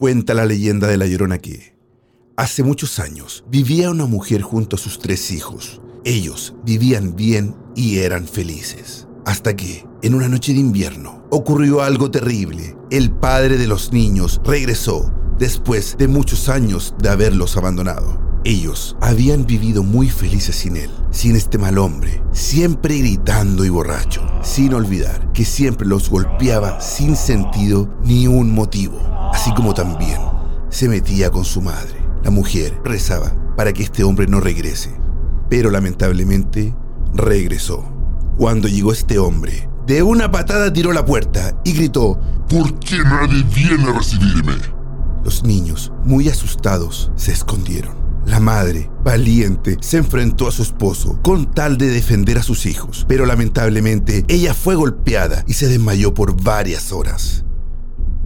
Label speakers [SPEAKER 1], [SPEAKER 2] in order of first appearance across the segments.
[SPEAKER 1] Cuenta la leyenda de la Llorona que, hace muchos años, vivía una mujer junto a sus tres hijos. Ellos vivían bien y eran felices. Hasta que, en una noche de invierno, ocurrió algo terrible. El padre de los niños regresó después de muchos años de haberlos abandonado. Ellos habían vivido muy felices sin él, sin este mal hombre, siempre gritando y borracho, sin olvidar que siempre los golpeaba sin sentido ni un motivo, así como también se metía con su madre. La mujer rezaba para que este hombre no regrese, pero lamentablemente regresó. Cuando llegó este hombre, de una patada tiró la puerta y gritó,
[SPEAKER 2] ¿Por qué nadie viene a recibirme?
[SPEAKER 1] Los niños, muy asustados, se escondieron. La madre, valiente, se enfrentó a su esposo con tal de defender a sus hijos, pero lamentablemente ella fue golpeada y se desmayó por varias horas.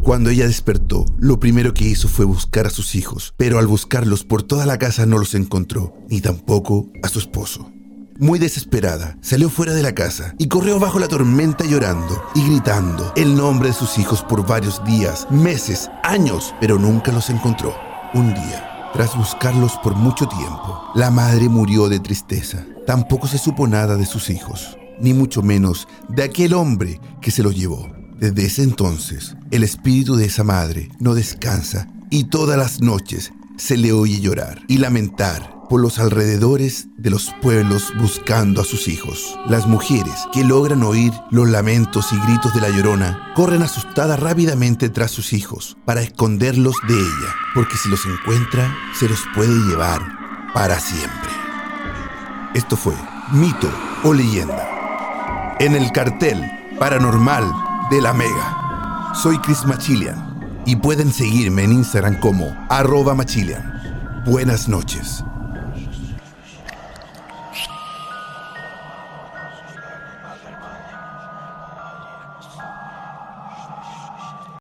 [SPEAKER 1] Cuando ella despertó, lo primero que hizo fue buscar a sus hijos, pero al buscarlos por toda la casa no los encontró, ni tampoco a su esposo. Muy desesperada, salió fuera de la casa y corrió bajo la tormenta llorando y gritando el nombre de sus hijos por varios días, meses, años, pero nunca los encontró. Un día, tras buscarlos por mucho tiempo, la madre murió de tristeza. Tampoco se supo nada de sus hijos, ni mucho menos de aquel hombre que se los llevó. Desde ese entonces, el espíritu de esa madre no descansa y todas las noches se le oye llorar y lamentar por los alrededores de los pueblos buscando a sus hijos. Las mujeres que logran oír los lamentos y gritos de la llorona corren asustadas rápidamente tras sus hijos para esconderlos de ella, porque si los encuentra se los puede llevar para siempre. Esto fue mito o leyenda. En el cartel paranormal de la Mega. Soy Chris Machilian y pueden seguirme en Instagram como arroba Machilian. Buenas noches.